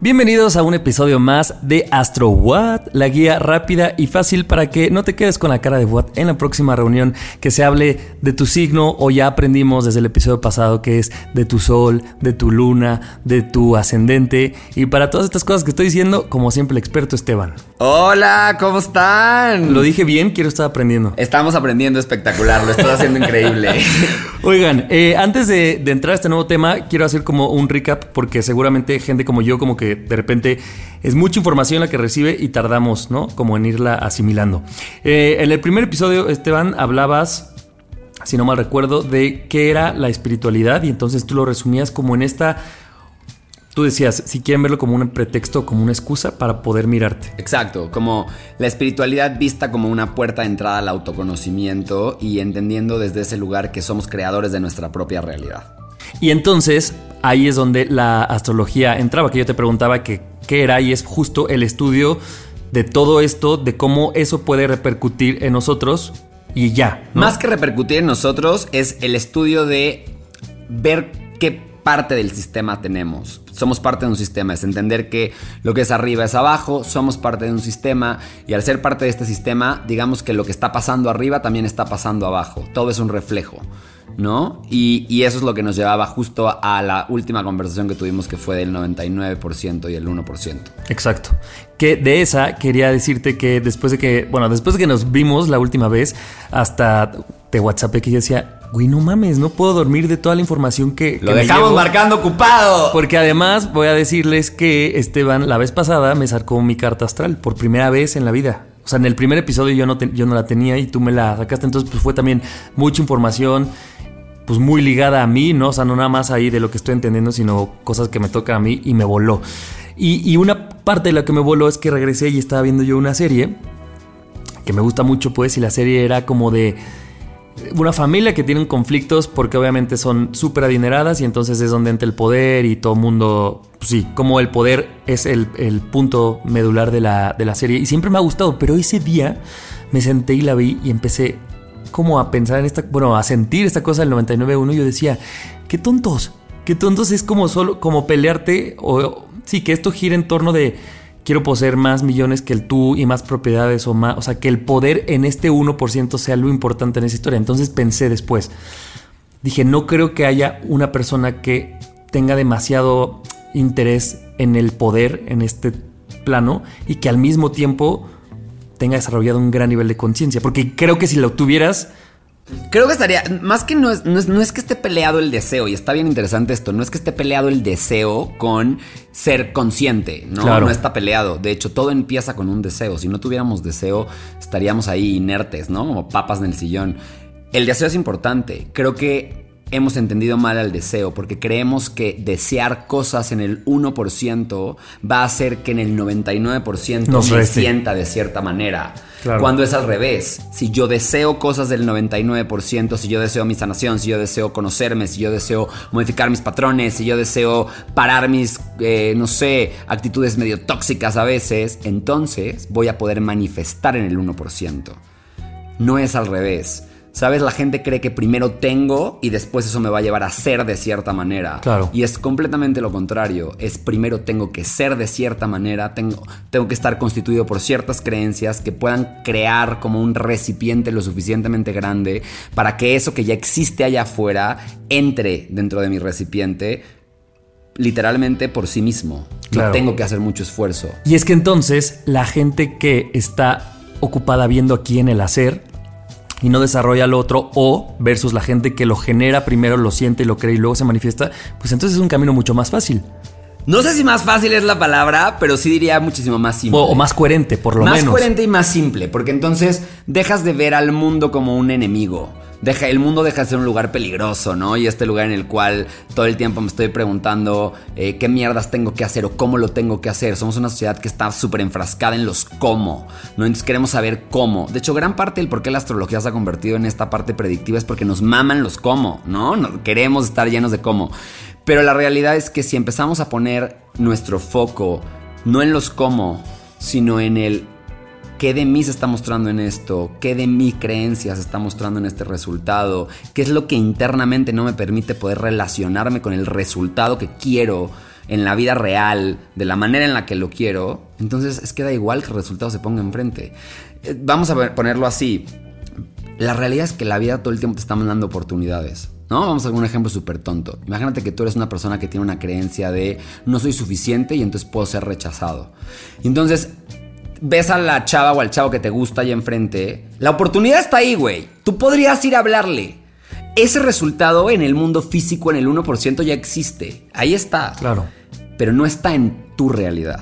Bienvenidos a un episodio más de Astro What, la guía rápida y fácil para que no te quedes con la cara de What en la próxima reunión que se hable de tu signo o ya aprendimos desde el episodio pasado que es de tu sol, de tu luna, de tu ascendente y para todas estas cosas que estoy diciendo, como siempre el experto Esteban. Hola, ¿cómo están? Lo dije bien, quiero estar aprendiendo. Estamos aprendiendo espectacular, lo estoy haciendo increíble. Oigan, eh, antes de, de entrar a este nuevo tema, quiero hacer como un recap porque seguramente gente como yo como que de repente es mucha información la que recibe y tardamos, ¿no? Como en irla asimilando. Eh, en el primer episodio, Esteban, hablabas, si no mal recuerdo, de qué era la espiritualidad y entonces tú lo resumías como en esta... Tú decías, si quieren verlo como un pretexto, como una excusa para poder mirarte. Exacto, como la espiritualidad vista como una puerta de entrada al autoconocimiento y entendiendo desde ese lugar que somos creadores de nuestra propia realidad. Y entonces ahí es donde la astrología entraba, que yo te preguntaba que, qué era y es justo el estudio de todo esto, de cómo eso puede repercutir en nosotros y ya. Más que repercutir en nosotros es el estudio de ver qué parte del sistema tenemos. Somos parte de un sistema, es entender que lo que es arriba es abajo, somos parte de un sistema y al ser parte de este sistema, digamos que lo que está pasando arriba también está pasando abajo. Todo es un reflejo. ¿No? Y, y, eso es lo que nos llevaba justo a la última conversación que tuvimos que fue del 99% y el 1%. Exacto. Que de esa quería decirte que después de que, bueno, después de que nos vimos la última vez, hasta te WhatsAppé que yo decía, güey, no mames, no puedo dormir de toda la información que... Lo que dejamos marcando ocupado. Porque además voy a decirles que Esteban la vez pasada me sacó mi carta astral por primera vez en la vida. O sea, en el primer episodio yo no, te, yo no la tenía y tú me la sacaste, entonces pues fue también mucha información pues muy ligada a mí, ¿no? O sea, no nada más ahí de lo que estoy entendiendo, sino cosas que me tocan a mí y me voló. Y, y, una parte de la que me voló es que regresé y estaba viendo yo una serie que me gusta mucho, pues, y la serie era como de una familia que tienen conflictos porque obviamente son súper adineradas y entonces es donde entra el poder y todo mundo, pues sí, como el poder es el, el punto medular de la, de la serie y siempre me ha gustado, pero ese día me senté y la vi y empecé como a pensar en esta, bueno, a sentir esta cosa del 99.1, yo decía, qué tontos, qué tontos es como solo, como pelearte, o sí, que esto gira en torno de quiero poseer más millones que el tú y más propiedades o más, o sea, que el poder en este 1% sea lo importante en esa historia. Entonces pensé después, dije, no creo que haya una persona que tenga demasiado interés en el poder en este plano y que al mismo tiempo tenga desarrollado un gran nivel de conciencia. Porque creo que si lo tuvieras. Creo que estaría. Más que no es, no es, no, es, que esté peleado el deseo, y está bien interesante esto. No es que esté peleado el deseo con ser consciente, ¿no? Claro. No está peleado. De hecho, todo empieza con un deseo. Si no tuviéramos deseo, estaríamos ahí inertes, ¿no? Como papas en el sillón. El deseo es importante. Creo que hemos entendido mal al deseo porque creemos que desear cosas en el 1% va a hacer que en el 99% Nos me reste. sienta de cierta manera. Claro. Cuando es al revés. Si yo deseo cosas del 99%, si yo deseo mi sanación, si yo deseo conocerme, si yo deseo modificar mis patrones, si yo deseo parar mis, eh, no sé, actitudes medio tóxicas a veces, entonces voy a poder manifestar en el 1%. No es al revés. ¿Sabes? La gente cree que primero tengo y después eso me va a llevar a ser de cierta manera. Claro. Y es completamente lo contrario. Es primero tengo que ser de cierta manera, tengo, tengo que estar constituido por ciertas creencias que puedan crear como un recipiente lo suficientemente grande para que eso que ya existe allá afuera entre dentro de mi recipiente literalmente por sí mismo. Claro. No tengo que hacer mucho esfuerzo. Y es que entonces la gente que está ocupada viendo aquí en el hacer y no desarrolla lo otro, o versus la gente que lo genera primero, lo siente y lo cree y luego se manifiesta, pues entonces es un camino mucho más fácil. No sé si más fácil es la palabra, pero sí diría muchísimo más simple. O, o más coherente, por lo más menos. coherente y más simple, porque entonces dejas de ver al mundo como un enemigo. Deja, el mundo deja de ser un lugar peligroso, ¿no? Y este lugar en el cual todo el tiempo me estoy preguntando eh, qué mierdas tengo que hacer o cómo lo tengo que hacer. Somos una sociedad que está súper enfrascada en los cómo, ¿no? Entonces queremos saber cómo. De hecho, gran parte del por qué la astrología se ha convertido en esta parte predictiva es porque nos maman los cómo, ¿no? No- queremos estar llenos de cómo. Pero la realidad es que si empezamos a poner nuestro foco no en los cómo, sino en el qué de mí se está mostrando en esto, qué de mi creencia se está mostrando en este resultado, qué es lo que internamente no me permite poder relacionarme con el resultado que quiero en la vida real, de la manera en la que lo quiero, entonces es que da igual que el resultado se ponga enfrente. Eh, Vamos a ponerlo así. La realidad es que la vida todo el tiempo te está mandando oportunidades. ¿No? Vamos a un ejemplo súper tonto. Imagínate que tú eres una persona que tiene una creencia de no soy suficiente y entonces puedo ser rechazado. Entonces ves a la chava o al chavo que te gusta ahí enfrente. La oportunidad está ahí, güey. Tú podrías ir a hablarle. Ese resultado en el mundo físico, en el 1%, ya existe. Ahí está Claro. pero no está en tu realidad.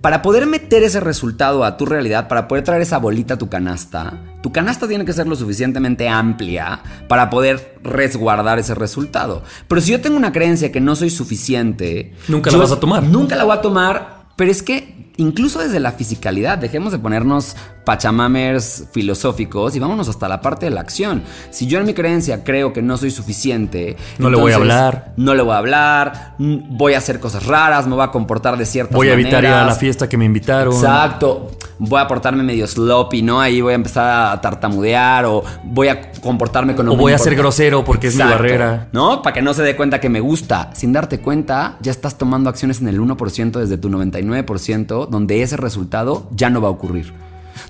Para poder meter ese resultado a tu realidad, para poder traer esa bolita a tu canasta, tu canasta tiene que ser lo suficientemente amplia para poder resguardar ese resultado. Pero si yo tengo una creencia que no soy suficiente, Nunca la vas a tomar. Nunca la voy a tomar, pero es que incluso desde la fisicalidad, dejemos de ponernos pachamamers filosóficos y vámonos hasta la parte de la acción. Si yo en mi creencia creo que no soy suficiente, No le voy a hablar. no le voy a hablar, mm, voy a hacer cosas raras, me voy a comportar de ciertas Voy a evitar ir a la fiesta que me invitaron. Exacto. Voy a portarme medio sloppy, ¿no? Ahí voy a empezar a tartamudear o voy a comportarme con O voy a ser grosero porque es mi barrera. ¿No? Para que no se dé cuenta que me gusta. Sin darte cuenta, ya estás tomando acciones en el 1% desde tu 99%, donde ese resultado ya no va a ocurrir.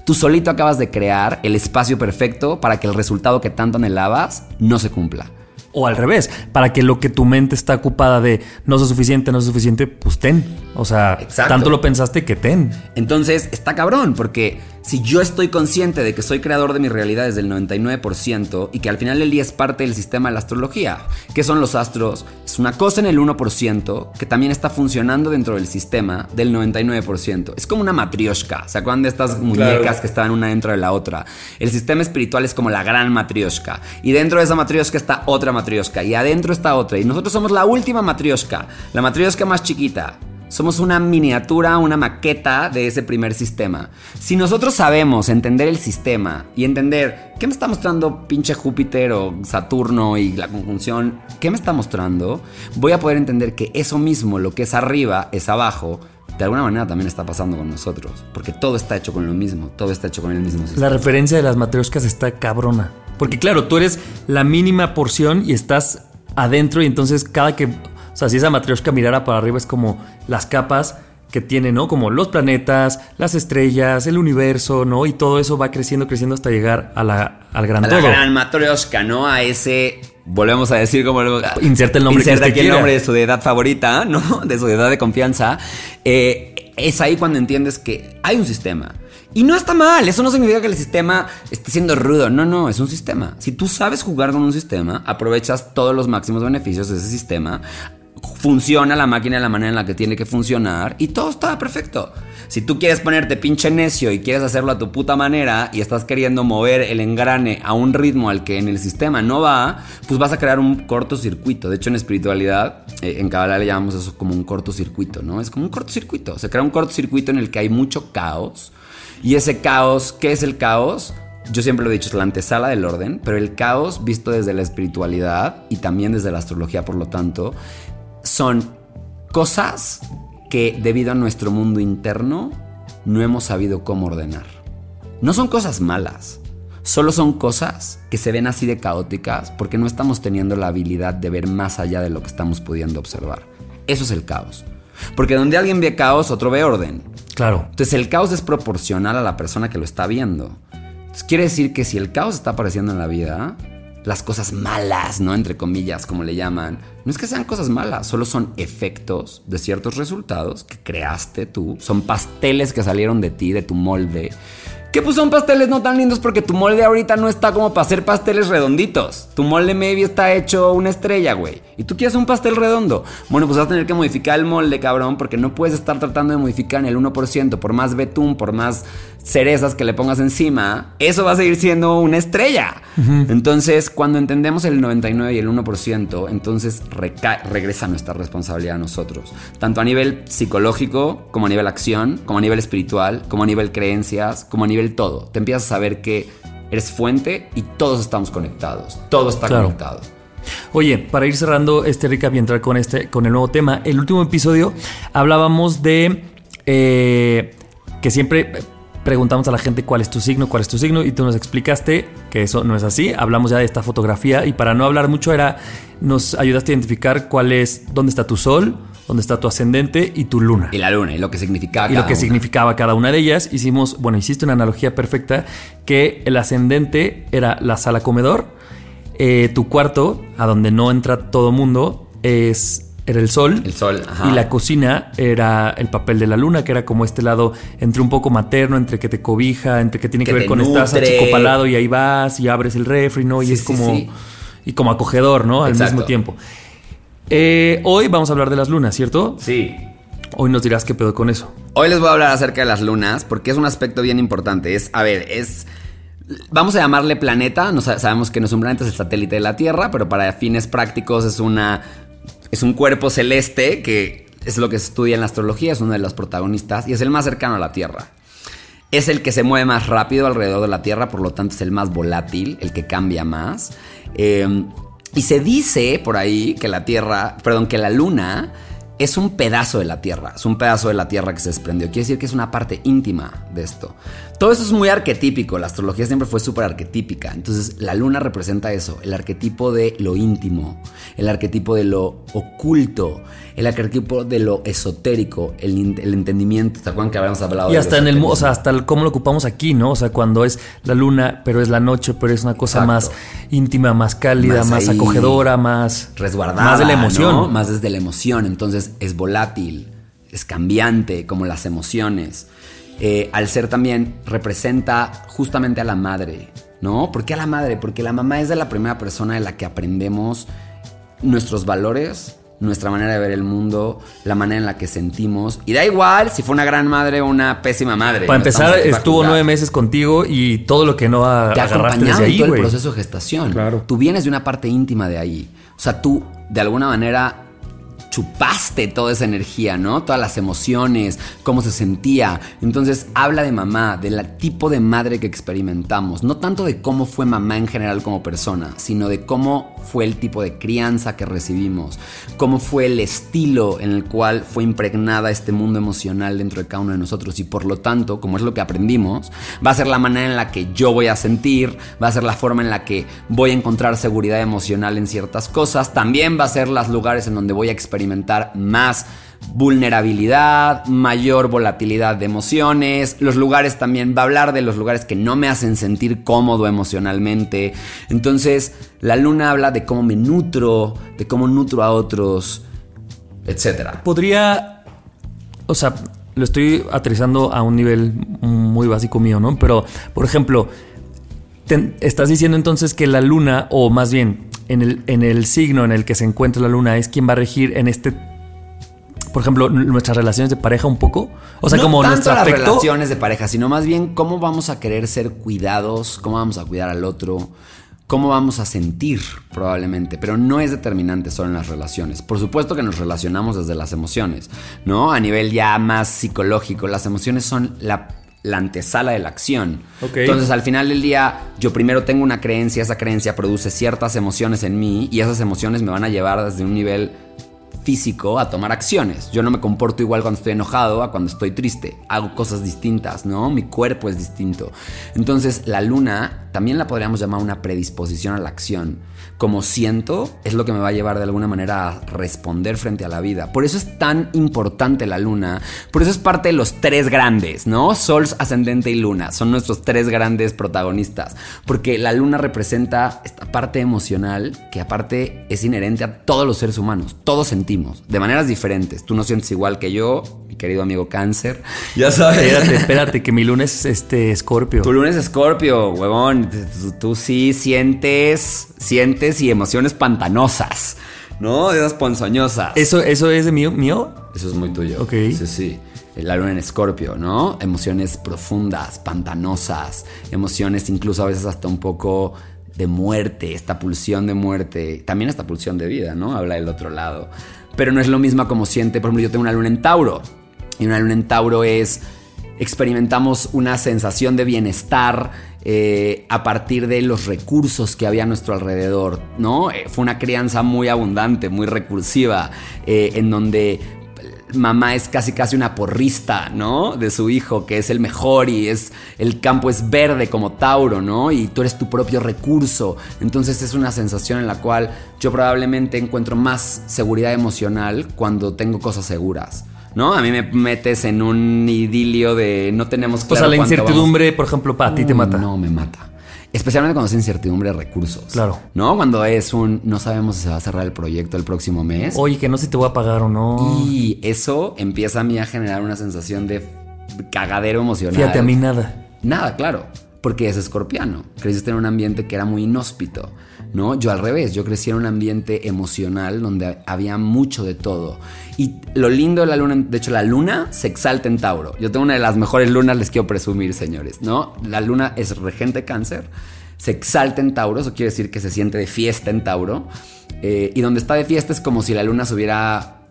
Tú solito acabas de crear el espacio perfecto para que el resultado que tanto anhelabas no se cumpla. O al revés, para que lo que tu mente está ocupada de no es suficiente, no es suficiente, pues ten. O sea, Exacto. tanto lo pensaste que ten. Entonces está cabrón, porque si yo estoy consciente de que soy creador de mi realidad desde el 99% y que al final del día es parte del sistema de la astrología, ¿qué son los astros? Es una cosa en el 1% que también está funcionando dentro del sistema del 99%. Es como una matrioshka, ¿se acuerdan de estas muñecas que estaban una dentro de la otra? El sistema espiritual es como la gran matrioshka y dentro de esa matrioshka está otra matrioshka y adentro está otra y nosotros somos la última matrioshka, la matrioshka más chiquita. Somos una miniatura, una maqueta de ese primer sistema. Si nosotros sabemos entender el sistema y entender qué me está mostrando pinche Júpiter o Saturno y la conjunción, qué me está mostrando, voy a poder entender que eso mismo, lo que es arriba, es abajo, de alguna manera también está pasando con nosotros. Porque todo está hecho con lo mismo, todo está hecho con el mismo sistema. La referencia de las matrioscas está cabrona. Porque claro, tú eres la mínima porción y estás adentro y entonces cada que... O sea, si esa matrioshka mirara para arriba es como las capas que tiene, ¿no? Como los planetas, las estrellas, el universo, ¿no? Y todo eso va creciendo, creciendo hasta llegar a la, al gran A la todo. gran matrioshka, ¿no? A ese. Volvemos a decir como. Inserta el nombre que Inserta usted aquí el nombre de su deidad favorita, ¿no? De su deidad de confianza. Eh, es ahí cuando entiendes que hay un sistema. Y no está mal, eso no significa que el sistema esté siendo rudo, no, no, es un sistema. Si tú sabes jugar con un sistema, aprovechas todos los máximos beneficios de ese sistema, funciona la máquina de la manera en la que tiene que funcionar y todo está perfecto. Si tú quieres ponerte pinche necio y quieres hacerlo a tu puta manera y estás queriendo mover el engrane a un ritmo al que en el sistema no va, pues vas a crear un cortocircuito. De hecho, en espiritualidad, eh, en Kabbalah le llamamos eso como un cortocircuito, ¿no? Es como un cortocircuito. Se crea un cortocircuito en el que hay mucho caos Y ese caos, ¿qué es el caos? Yo siempre lo he dicho, es la antesala del orden, pero el caos visto desde la espiritualidad y también desde la astrología, por lo tanto, son cosas que debido a nuestro mundo interno no hemos sabido cómo ordenar. No son cosas malas, solo son cosas que se ven así de caóticas porque no estamos teniendo la habilidad de ver más allá de lo que estamos pudiendo observar. Eso es el caos. Porque donde alguien ve caos, otro ve orden. Claro. Entonces el caos es proporcional a la persona que lo está viendo. Entonces, quiere decir que si el caos está apareciendo en la vida, las cosas malas, ¿no? Entre comillas, como le llaman, no es que sean cosas malas, solo son efectos de ciertos resultados que creaste tú. Son pasteles que salieron de ti, de tu molde que pues son pasteles no tan lindos porque tu molde ahorita no está como para hacer pasteles redonditos. Tu molde maybe está hecho una estrella, güey. Y tú quieres un pastel redondo. Bueno, pues vas a tener que modificar el molde, cabrón, porque no puedes estar tratando de modificar en el 1%, por más betún, por más cerezas que le pongas encima, eso va a seguir siendo una estrella. Entonces, cuando entendemos el 99 y el 1%, entonces regresa nuestra responsabilidad a nosotros, tanto a nivel psicológico, como a nivel acción, como a nivel espiritual, como a nivel creencias, como a nivel todo. Te empiezas a saber que eres fuente y todos estamos conectados, todo está conectado. Oye, para ir cerrando este recap y entrar con, este, con el nuevo tema, el último episodio hablábamos de eh, que siempre preguntamos a la gente cuál es tu signo, cuál es tu signo, y tú nos explicaste que eso no es así. Hablamos ya de esta fotografía y para no hablar mucho era, nos ayudaste a identificar cuál es, dónde está tu sol, dónde está tu ascendente y tu luna. Y la luna, y lo que significaba y lo que significaba cada una de ellas. Hicimos, bueno, hiciste una analogía perfecta que el ascendente era la sala comedor, eh, tu cuarto, a donde no entra todo mundo, es era el sol. El sol, Y la cocina era el papel de la luna, que era como este lado entre un poco materno, entre que te cobija, entre que tiene que, ver con estás achicopalado y ahí vas y abres el refri, ¿no? Y es como. Y como acogedor, ¿no? Al mismo tiempo. Eh, hoy vamos a hablar de las lunas, ¿cierto? Sí. Hoy nos dirás qué pedo con eso. Hoy les voy a hablar acerca de las lunas, porque es un aspecto bien importante. Es, a ver, es. Vamos a llamarle planeta. No sabemos que no es un planeta, es el satélite de la Tierra, pero para fines prácticos es una es un cuerpo celeste que es lo que se estudia en la astrología, es uno de los protagonistas y es el más cercano a la Tierra. Es el que se mueve más rápido alrededor de la Tierra, por lo tanto es el más volátil, el que cambia más. Eh, y se dice por ahí que la Tierra, perdón, que la Luna es un pedazo de la Tierra, es un pedazo de la Tierra que se desprendió. Quiere decir que es una parte íntima de esto. Todo eso es muy arquetípico, la astrología siempre fue súper arquetípica. Entonces la luna representa eso, el arquetipo de lo íntimo, el arquetipo de lo oculto, el arquetipo de lo esotérico, el, entendimiento. ¿Te acuerdan que habíamos hablado y hasta en el, o sea, hasta el, cómo lo ocupamos aquí, ¿no? O sea, cuando es la luna, pero es la noche, pero es una cosa más íntima, más cálida, más, acogedora, más resguardada, más de la emoción, más desde la emoción. Entonces es volátil, es cambiante, como las emociones. Eh, al ser también representa justamente a la madre, ¿no? ¿Por qué a la madre? Porque la mamá es de la primera persona de la que aprendemos nuestros valores, nuestra manera de ver el mundo, la manera en la que sentimos. Y da igual si fue una gran madre o una pésima madre. Para empezar, estuvo nueve meses contigo y todo lo que no Te agarraste desde ahí, todo el proceso de gestación. Claro. Tú vienes de una parte íntima de ahí. O sea, tú de alguna manera chupaste toda esa energía, ¿no? Todas las emociones, cómo se sentía. Entonces habla de mamá, del tipo de madre que experimentamos. No tanto de cómo fue mamá en general como persona, sino de cómo fue el tipo de crianza que recibimos, cómo fue el estilo en el cual fue impregnada este mundo emocional dentro de cada uno de nosotros. Y por lo tanto, como es lo que aprendimos, va a ser la manera en la que yo voy a sentir, va a ser la forma en la que voy a encontrar seguridad emocional en ciertas cosas. También va a ser los lugares en donde voy a experimentar experimentar más vulnerabilidad, mayor volatilidad de emociones. Los lugares también va a hablar de los lugares que no me hacen sentir cómodo emocionalmente. Entonces, la luna habla de cómo me nutro, de cómo nutro a otros, etc. Podría, o sea, lo estoy aterrizando a un nivel muy básico mío, ¿no? Pero, por ejemplo, estás diciendo entonces que la luna, o más bien, en el, en el signo en el que se encuentra la luna es quien va a regir en este por ejemplo, nuestras relaciones de pareja un poco? O sea, como tanto las relaciones de pareja, sino más bien cómo vamos a querer ser cuidados, cómo vamos a cuidar al otro, cómo vamos a sentir probablemente, pero no es determinante solo en las relaciones. Por supuesto que nos relacionamos desde las emociones, ¿no? A nivel ya más psicológico, las emociones son la la antesala de la acción. Entonces, al final del día, yo primero tengo una creencia, esa creencia produce ciertas emociones en mí y esas emociones me van a llevar desde un nivel físico a tomar acciones. Yo no me comporto igual cuando estoy enojado a cuando estoy triste. Hago cosas distintas, ¿no? Mi cuerpo es distinto. Entonces, la luna también la podríamos llamar una predisposición a la acción. Como siento, es lo que me va a llevar de alguna manera a responder frente a la vida. Por eso es tan importante la luna. Por eso es parte de los tres grandes, ¿no? Sol, ascendente y luna. Son nuestros tres grandes protagonistas. Porque la luna representa esta parte emocional que aparte es inherente a todos los seres humanos. Todos sentimos, de maneras diferentes. Tú no sientes igual que yo, mi querido amigo cáncer. Ya sabes. Espérate, espérate, que mi lunes es este Escorpio. Tu lunes Escorpio, huevón. Tú, tú sí sientes, sientes y emociones pantanosas, ¿no? Esas ponzoñosas. ¿Eso, ¿Eso es mío? mío? Eso es muy tuyo. Ok. Sí, sí. La luna en Escorpio, ¿no? Emociones profundas, pantanosas, emociones incluso a veces hasta un poco de muerte, esta pulsión de muerte, también esta pulsión de vida, ¿no? Habla del otro lado. Pero no es lo mismo como siente, por ejemplo, yo tengo una luna en Tauro. Y una luna en Tauro es, experimentamos una sensación de bienestar eh, a partir de los recursos que había a nuestro alrededor, ¿no? Eh, fue una crianza muy abundante, muy recursiva, eh, en donde mamá es casi casi una porrista, ¿no? De su hijo, que es el mejor y es el campo es verde como Tauro, ¿no? Y tú eres tu propio recurso. Entonces es una sensación en la cual yo probablemente encuentro más seguridad emocional cuando tengo cosas seguras. ¿No? A mí me metes en un idilio de no tenemos o claro sea, la incertidumbre, por ejemplo, para ti te vamos- mata. No, me mata. Especialmente cuando es incertidumbre de recursos. Claro. ¿No? Cuando es un no sabemos si se va a cerrar el proyecto el próximo mes. Oye, que no sé si te voy a pagar o no. Y eso empieza a mí a generar una sensación de cagadero emocional. Fíjate, a mí nada. Nada, claro. Porque es escorpiano. Creciste en un ambiente que era muy inhóspito. ¿No? Yo al revés, yo crecí en un ambiente emocional donde había mucho de todo. Y lo lindo de la luna, de hecho, la luna se exalta en Tauro. Yo tengo una de las mejores lunas, les quiero presumir, señores, ¿no? La luna es regente cáncer, se exalta en Tauro, eso quiere decir que se siente de fiesta en Tauro. Eh, y donde está de fiesta es como si la luna se hubiera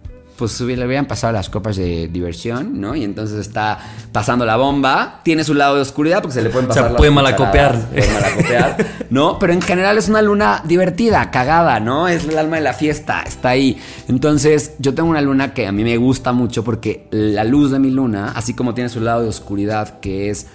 pues le hubieran pasado las copas de diversión, ¿no? Y entonces está pasando la bomba, tiene su lado de oscuridad porque se le pueden O sea, pasar las puede malacopear. Puede malacopear, ¿no? Pero en general es una luna divertida, cagada, ¿no? Es el alma de la fiesta, está ahí. Entonces, yo tengo una luna que a mí me gusta mucho porque la luz de mi luna, así como tiene su lado de oscuridad que es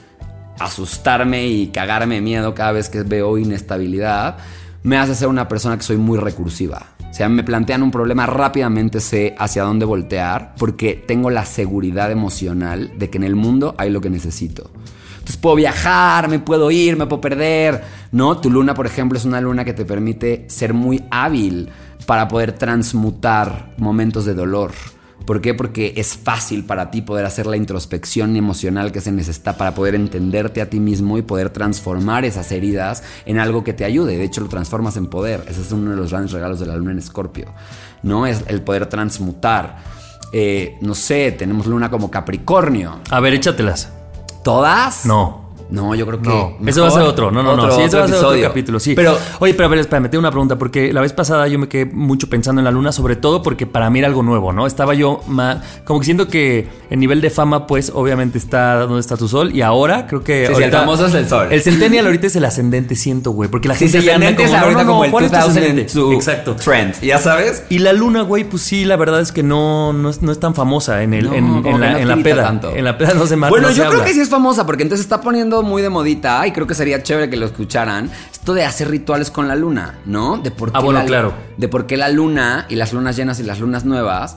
asustarme y cagarme de miedo cada vez que veo inestabilidad, me hace ser una persona que soy muy recursiva. Sea, me plantean un problema, rápidamente sé hacia dónde voltear porque tengo la seguridad emocional de que en el mundo hay lo que necesito. Entonces puedo viajar, me puedo ir, me puedo perder, ¿no? Tu luna, por ejemplo, es una luna que te permite ser muy hábil para poder transmutar momentos de dolor. ¿Por qué? Porque es fácil para ti poder hacer la introspección emocional que se necesita para poder entenderte a ti mismo y poder transformar esas heridas en algo que te ayude. De hecho, lo transformas en poder. Ese es uno de los grandes regalos de la luna en Escorpio. ¿No? Es el poder transmutar. Eh, no sé, tenemos luna como Capricornio. A ver, échatelas. ¿Todas? No. No, yo creo que. No, eso va a ser otro. No, no, no. otro- Sí, eso va a ser otro episodio. capítulo, sí. Pero Oye, pero a ver, espérame, tengo una pregunta, porque la vez pasada yo me quedé mucho pensando en la luna, sobre todo porque para mí era algo nuevo, ¿no? Estaba yo más. Como que siento que el nivel de fama, pues, obviamente está donde está tu sol, y ahora creo que. Sí, sí, el famoso es el sol. El centennial ahorita es el ascendente, siento, güey. Porque la Sí, gente sí, ya anda es como, no, ahorita no, no, como el ¿cuál es tu 2000 ascendente? su Exacto. trend, ¿ya sabes? Y la luna, güey, pues sí, la verdad es que no, no, es, no es tan famosa en, el, No, en, la, no en la peda. tanto. En la peda no se marca. Bueno, yo creo que sí es famosa porque entonces está poniendo muy de modita y creo que sería chévere que lo escucharan. Esto de hacer rituales con la luna, ¿no? De por qué Ah, bueno, la, claro. De por qué la luna y las lunas llenas y las lunas nuevas.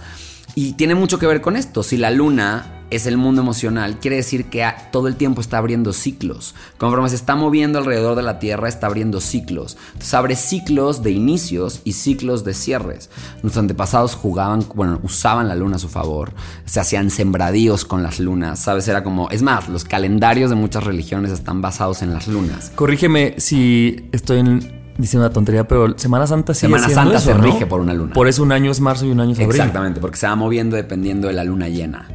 Y tiene mucho que ver con esto. Si la luna es el mundo emocional, quiere decir que todo el tiempo está abriendo ciclos. Conforme se está moviendo alrededor de la Tierra, está abriendo ciclos. Entonces abre ciclos de inicios y ciclos de cierres. Nuestros antepasados jugaban, bueno, usaban la luna a su favor. Se hacían sembradíos con las lunas, ¿sabes? Era como, es más, los calendarios de muchas religiones están basados en las lunas. Corrígeme si estoy en- diciendo una tontería, pero Semana Santa sigue Semana Santa eso, se ¿no? rige por una luna. Por eso un año es marzo y un año es abril. Exactamente, porque se va moviendo dependiendo de la luna llena.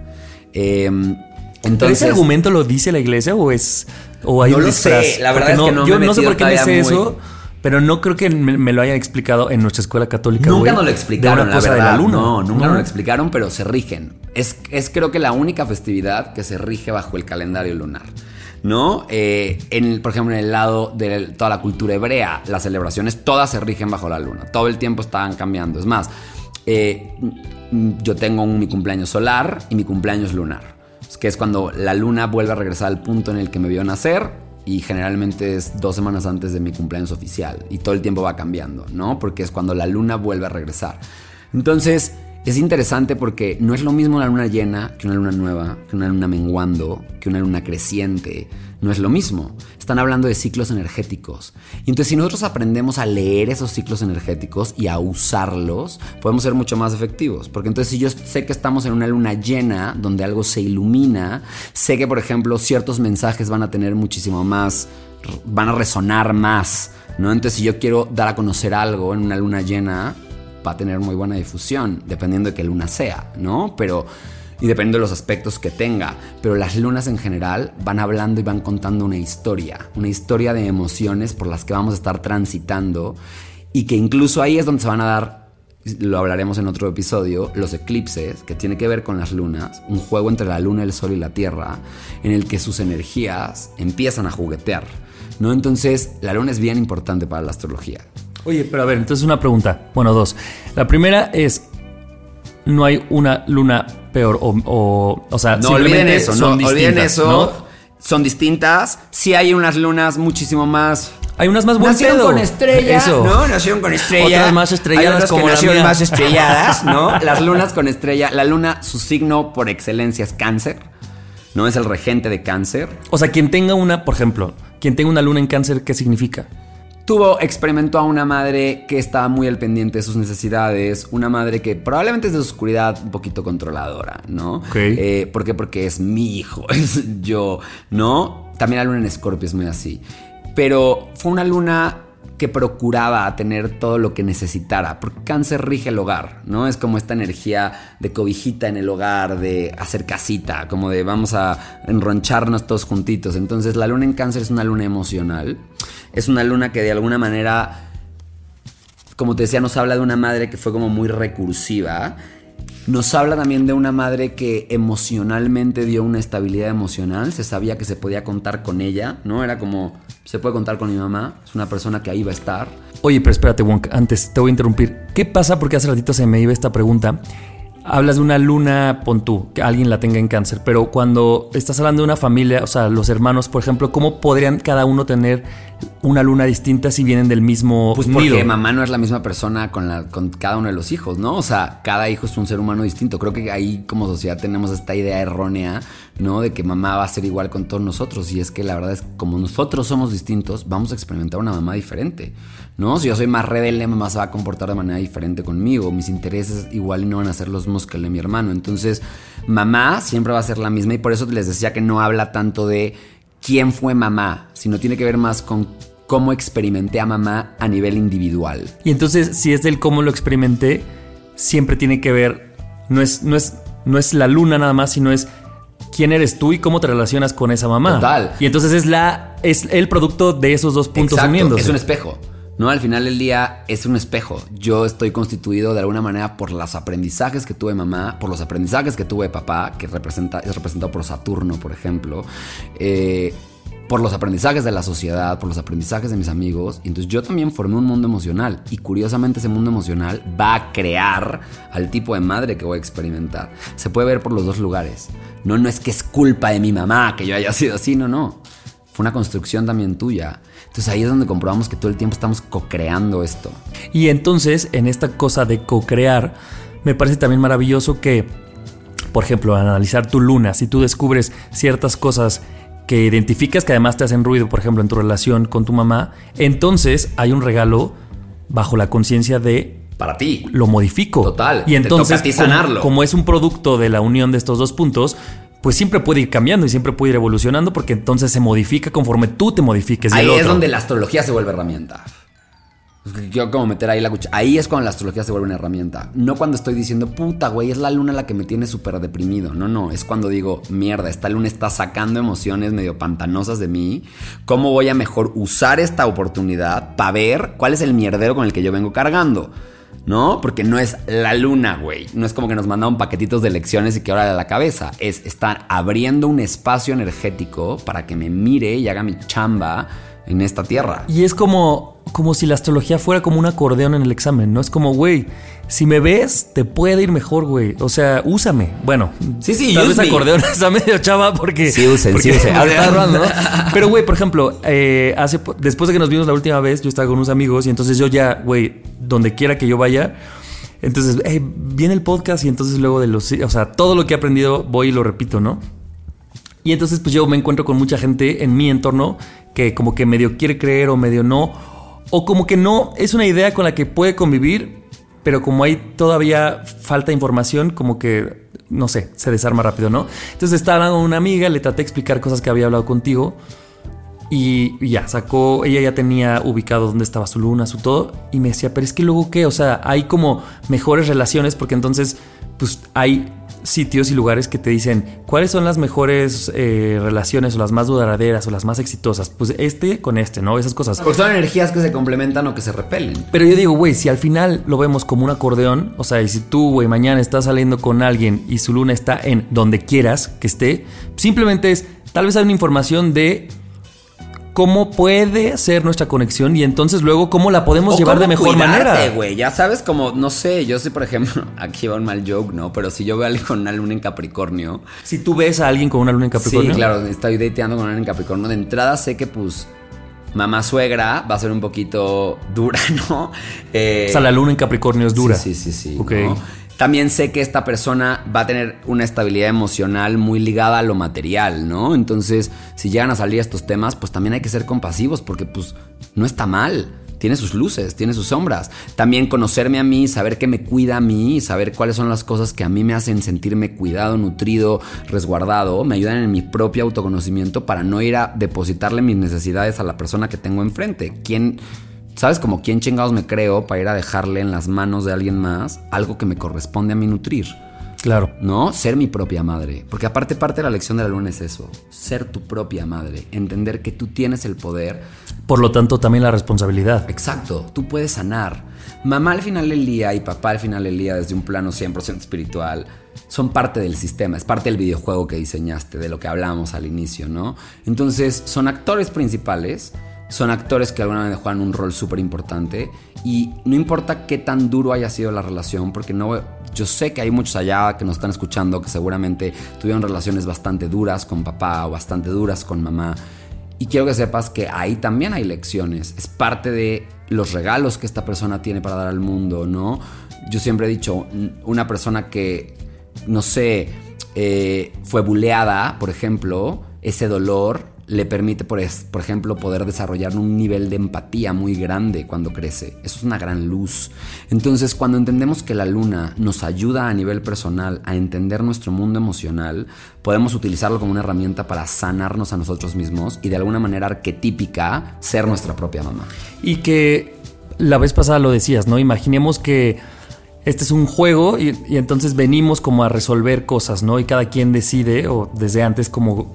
Eh, ¿Pero entonces, ese argumento lo dice la iglesia o es o hay No un lo sé, la verdad es que no yo me no sé por qué me sé muy- eso, Pero no creo que me, me lo hayan explicado en nuestra escuela católica. Nunca nos lo explicaron, la cosa de verdad. la luna. No, nunca nos lo explicaron, pero se rigen. Es, es creo que la única festividad que se rige bajo el calendario lunar. ¿No? Eh, en por ejemplo, en el lado de toda la cultura hebrea, las celebraciones todas se rigen bajo la luna. Todo el tiempo están cambiando. Es más, eh, yo tengo un- mi cumpleaños solar y mi cumpleaños lunar. Que es cuando la luna vuelve a regresar al punto en el que me vio nacer y generalmente es dos semanas antes de mi cumpleaños oficial y todo el tiempo va cambiando, ¿no? Porque es cuando la luna vuelve a regresar. Entonces, es interesante porque no es lo mismo una luna llena que una luna nueva, que una luna menguando, que una luna creciente. No es lo mismo. Están hablando de ciclos energéticos. Y entonces si nosotros aprendemos a leer esos ciclos energéticos y a usarlos, podemos ser mucho más efectivos. Porque entonces si yo sé que estamos en una luna llena, donde algo se ilumina, sé que por ejemplo ciertos mensajes van a tener muchísimo más, van a resonar más. ¿no? Entonces si yo quiero dar a conocer algo en una luna llena, va a tener muy buena difusión, dependiendo de qué luna sea, ¿no? Pero. Y dependiendo de los aspectos que tenga. Pero las lunas en general van hablando y van contando una historia. Una historia de emociones por las que vamos a estar transitando. Y que incluso ahí es donde se van a dar. Lo hablaremos en otro episodio. Los eclipses, que tiene que ver con las lunas. Un juego entre la luna, el sol y la tierra. En el que sus energías empiezan a juguetear. ¿No? Entonces, la luna es bien importante para la astrología. Oye, pero a ver, entonces una pregunta. Bueno, dos. La primera es, no hay una luna peor o, o, o sea, No olviden eso, son no olviden distintas, eso. ¿no? Son distintas. Sí hay unas lunas muchísimo más. Hay unas más buen Nacieron pedo. con estrella, Eso. ¿no? Nacieron con estrella. Otras más estrelladas Hay otras como que la nacieron mía. más estrelladas, ¿no? Las lunas con estrella. La luna, su signo por excelencia es cáncer. No es el regente de cáncer. O sea, quien tenga una, por ejemplo, quien tenga una luna en cáncer, ¿qué significa? Tuvo, experimentó a una madre que estaba muy al pendiente de sus necesidades, una madre que probablemente es de oscuridad un poquito controladora, ¿no? Ok. Eh, ¿Por qué? Porque es mi hijo, es yo, ¿no? También la luna en Escorpio es muy así. Pero fue una luna que procuraba tener todo lo que necesitara, porque cáncer rige el hogar, ¿no? Es como esta energía de cobijita en el hogar, de hacer casita, como de vamos a enroncharnos todos juntitos. Entonces la luna en cáncer es una luna emocional, es una luna que de alguna manera como te decía, nos habla de una madre que fue como muy recursiva. Nos habla también de una madre que emocionalmente dio una estabilidad emocional. Se sabía que se podía contar con ella, ¿no? Era como, se puede contar con mi mamá. Es una persona que ahí va a estar. Oye, pero espérate, Wonk, antes te voy a interrumpir. ¿Qué pasa? Porque hace ratito se me iba esta pregunta. Hablas de una luna, pon tú, que alguien la tenga en cáncer, pero cuando estás hablando de una familia, o sea, los hermanos, por ejemplo, ¿cómo podrían cada uno tener una luna distinta si vienen del mismo Pues nido? porque mamá no es la misma persona con, la, con cada uno de los hijos, ¿no? O sea, cada hijo es un ser humano distinto. Creo que ahí como sociedad tenemos esta idea errónea, ¿no? De que mamá va a ser igual con todos nosotros. Y es que la verdad es que como nosotros somos distintos, vamos a experimentar una mamá diferente, ¿no? Si yo soy más rebelde, mamá se va a comportar de manera diferente conmigo. Mis intereses igual no van a ser los mismos que el de mi hermano. Entonces, mamá siempre va a ser la misma y por eso les decía que no habla tanto de quién fue mamá, sino tiene que ver más con cómo experimenté a mamá a nivel individual. Y entonces, si es del cómo lo experimenté, siempre tiene que ver, no es, no es, no es la luna nada más, sino es quién eres tú y cómo te relacionas con esa mamá. Total. Y entonces es la, es el producto de esos dos puntos Exacto, uniéndose. Es un espejo. ¿No? Al final del día es un espejo. Yo estoy constituido de alguna manera por los aprendizajes que tuve mamá, por los aprendizajes que tuve papá, que representa, es representado por Saturno, por ejemplo. eh, por los aprendizajes de la sociedad, por los aprendizajes de mis amigos. Y entonces yo también formé un mundo emocional. Y curiosamente ese mundo emocional va a crear al tipo de madre que voy a experimentar. Se puede ver por los dos lugares. No, no es que es culpa de mi mamá que yo haya sido así, no, no. Fue una construcción también tuya. Entonces ahí es donde comprobamos que todo el tiempo estamos co-creando esto. Y entonces, en esta cosa de co-crear, me parece también maravilloso que, por ejemplo, al analizar tu luna, si tú descubres ciertas cosas que identificas que además te hacen ruido, por ejemplo, en tu relación con tu mamá, entonces hay un regalo bajo la conciencia de Para ti. lo modifico. Total, Y te entonces, toca a ti como- sanarlo. Como, es un producto de la unión de estos dos puntos, pues siempre puede ir cambiando y siempre puede ir evolucionando porque entonces se modifica conforme tú te modifiques. y el Ahí es donde la astrología se vuelve herramienta. Quiero como meter ahí la cuchara. Ahí es cuando la astrología se vuelve una herramienta. No cuando estoy diciendo, puta, güey, es la luna la que me tiene súper deprimido. No, no. Es cuando digo, mierda, esta luna está sacando emociones medio pantanosas de mí. ¿Cómo voy a mejor usar esta oportunidad para ver cuál es el mierdero con el que yo vengo cargando? ¿No? Porque no es la luna, güey. No es como que nos mandaron paquetitos de lecciones y que ahora de la cabeza. Es estar abriendo un espacio energético para que me mire y haga mi chamba en esta tierra. Y es como, como si la astrología fuera como un acordeón en el examen, ¿no? Es como, güey, si me ves, te puede ir mejor, güey. O sea, úsame. Bueno, Sí, sí, tal vez me. acordeón está medio chava porque. Sí, usen, porque sí, usen. agarrando, ¿no? Pero, güey, por ejemplo, eh, hace, después de que nos vimos la última vez, yo estaba con unos amigos y entonces yo ya, güey, donde quiera que yo vaya. Entonces, viene el podcast y entonces luego de los. O sea, todo lo que he aprendido voy y lo repito, ¿no? Y entonces pues yo me encuentro con mucha gente en mi entorno que como que medio quiere creer o medio no. O como que no es una idea con la que puede convivir, pero como hay todavía falta información, como que, no sé, se desarma rápido, ¿no? Entonces estaba hablando con una amiga, le traté de explicar cosas que había hablado contigo. Y y ya, sacó, ella ya tenía ubicado dónde estaba su luna, su todo, y me decía, pero es que luego qué, o sea, hay como mejores relaciones, porque entonces, pues hay sitios y lugares que te dicen cuáles son las mejores eh, relaciones o las más duraderas o las más exitosas. Pues este con este, ¿no? Esas cosas. Porque son energías que se complementan o que se repelen. Pero yo digo, güey, si al final lo vemos como un acordeón, o sea, y si tú, güey, mañana estás saliendo con alguien y su luna está en donde quieras que esté, simplemente es, tal vez hay una información de cómo puede ser nuestra conexión y entonces luego cómo la podemos O llevar de mejor cuidarte, manera. güey. Ya sabes, como, no sé, yo sé, por ejemplo, aquí va un mal joke, ¿no? Pero si yo veo a alguien con una luna en Capricornio, Si tú ves a alguien con una luna en Capricornio, Sí, claro, estoy dateando con alguien en Capricornio. De entrada sé que, pues, mamá suegra va a ser un poquito dura, ¿no? Eh, o sea, la luna en Capricornio es dura. Sí, sí, sí. sí, Ok. ¿no? También sé que esta persona va a tener una estabilidad emocional muy ligada a lo material, ¿no? Entonces, si llegan a salir estos temas, pues también hay que ser compasivos porque, pues, no está mal. Tiene sus luces, tiene sus sombras. También conocerme a mí, saber qué me cuida a mí, saber cuáles son las cosas que a mí me hacen sentirme cuidado, nutrido, resguardado, me ayudan en mi propio autoconocimiento para no ir a depositarle mis necesidades a la persona que tengo enfrente. ¿Quién, ¿Sabes como quién chingados me creo para ir a dejarle en las manos de alguien más algo que me corresponde a mí nutrir? Claro. ¿No? Ser mi propia madre. Porque aparte parte de la lección de la luna es eso. Ser tu propia madre. Entender que tú tienes el poder. Por lo tanto, también la responsabilidad. Exacto. Tú puedes sanar. Mamá al final del día y papá al final del día desde un plano 100% espiritual son parte del sistema, es parte del videojuego que diseñaste, de lo que hablábamos al inicio, ¿no? Entonces son actores principales, son actores que alguna manera juegan un rol súper importante y no importa qué tan duro haya sido la relación, porque no, yo sé que hay muchos allá que nos están escuchando que seguramente tuvieron relaciones bastante duras con papá o bastante duras con mamá. Y quiero que sepas que ahí también hay lecciones. Es parte de los regalos que esta persona tiene para dar al mundo, ¿no? Yo siempre he dicho, una persona que, no sé, eh, fue buleada, por ejemplo, ese dolor le permite, por, por ejemplo, poder desarrollar un nivel de empatía muy grande cuando crece. Eso es una gran luz. Entonces, cuando entendemos que la luna nos ayuda a nivel personal a entender nuestro mundo emocional, podemos utilizarlo como una herramienta para sanarnos a nosotros mismos y de alguna manera arquetípica ser nuestra propia mamá. Y que la vez pasada lo decías, ¿no? Imaginemos que este es un juego y, y entonces venimos como a resolver cosas, ¿no? Y cada quien decide, o desde antes, como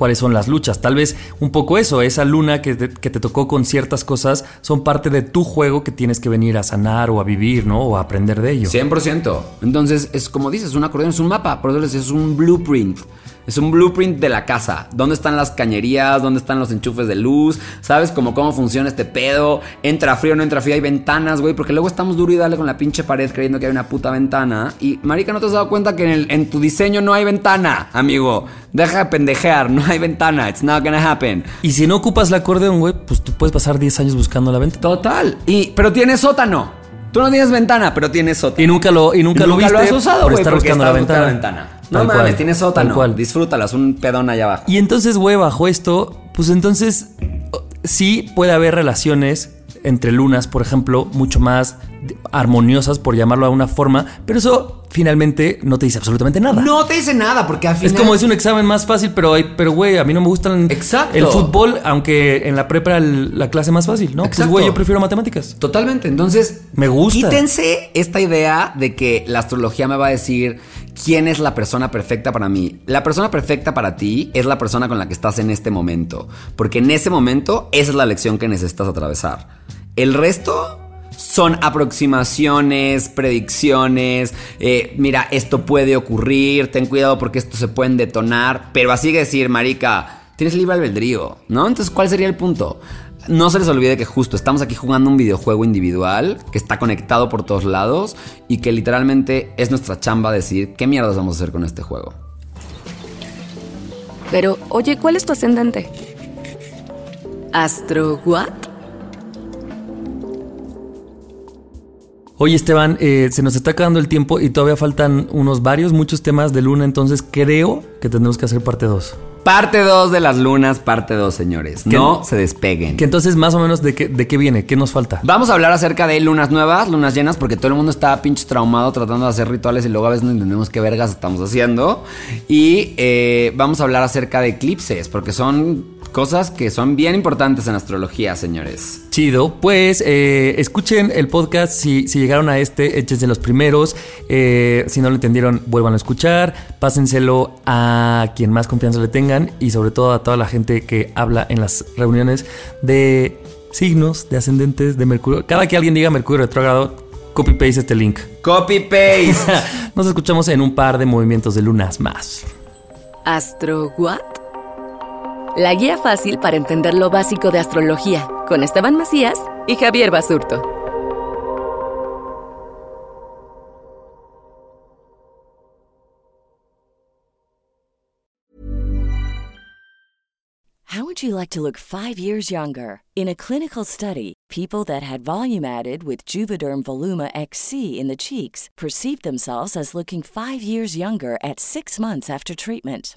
cuáles son las luchas. Tal vez un poco eso, esa luna que te, que te tocó con ciertas cosas son parte de tu juego que tienes que venir a sanar o a vivir, ¿no? O a aprender de ello. 100%. Entonces, es como dices, un acordeón es un mapa, por eso es un blueprint. Es un blueprint de la casa. ¿Dónde están las cañerías? ¿Dónde están los enchufes de luz? ¿Sabes cómo, cómo funciona este pedo? ¿Entra frío o no entra frío? Hay ventanas, güey. Porque luego estamos duro y dale con la pinche pared creyendo que hay una puta ventana. Y, marica, ¿no te has dado cuenta que en, el- en tu diseño no hay ventana, amigo? Deja de pendejear, no hay ventana. It's not gonna happen. Y si no ocupas el acordeón, güey, pues tú puedes pasar 10 años buscando la venta. Total. Y, pero tienes sótano. Tú no tienes ventana, pero tienes sótano. Y nunca lo, y nunca, lo viste has usado, por güey, estar buscando la ventana. ventana. No mames, cual, tienes tal sótano. cual. Disfrútalas, un pedón allá abajo. Y entonces, güey, bajo esto, pues entonces sí puede haber relaciones entre lunas, por ejemplo, mucho más, armoniosas, por llamarlo de una forma, pero eso finalmente no te dice absolutamente nada. No te dice nada, porque al final. Es como es un examen más fácil, pero hay, pero güey, a mí no me gusta el, Exacto. el fútbol, aunque en la prepa el- la clase más fácil, ¿no? Pues Exacto. güey, yo prefiero matemáticas. Totalmente. Entonces, Me gusta. Quítense esta idea de que la astrología me va a decir quién es la persona perfecta para mí. La persona perfecta para ti es la persona con la que estás en este momento. Porque en ese momento esa es la lección que necesitas atravesar. El resto son aproximaciones, predicciones. eh, mira, esto puede ocurrir. Ten cuidado porque esto se pueden detonar. Pero así que decir, Marica, tienes libre albedrío, ¿no? Entonces, ¿cuál sería el punto? No se les olvide que justo estamos aquí jugando un videojuego individual que está conectado por todos lados y que literalmente es nuestra chamba decidir qué mierdas vamos a hacer con este juego. Pero, oye, ¿cuál es tu ascendente? ¿Astro what? Oye, Esteban, eh, se nos está acabando el tiempo y todavía faltan unos varios, muchos temas de luna, entonces creo que tendremos que hacer parte 2. Parte 2 de las lunas, parte 2, señores. No se despeguen. Que entonces, más o menos, ¿de qué, de qué viene? ¿Qué nos falta? Vamos a hablar acerca de lunas nuevas, lunas llenas, porque todo el mundo está pinche traumado tratando de hacer rituales y luego a veces no entendemos qué vergas estamos haciendo. Y eh, vamos a hablar acerca de eclipses, porque son cosas que son bien importantes en astrología, señores. Chido, pues eh, escuchen el podcast si, si llegaron a este, échense los primeros. Eh, si no lo entendieron, vuelvan a escuchar. Pásenselo a quien más confianza le tengan y sobre todo a toda la gente que habla en las reuniones de signos, de ascendentes, de Mercurio. Cada que alguien diga Mercurio retrógrado, copy paste este link. Copy paste. Nos escuchamos en un par de movimientos de lunas más. ¿Astro what? La guía fácil para entender lo básico de astrología, con Esteban Macías y Javier Basurto. How would you like to look five years younger? In a clinical study, people that had volume added with Juvederm Voluma XC in the cheeks perceived themselves as looking five years younger at six months after treatment.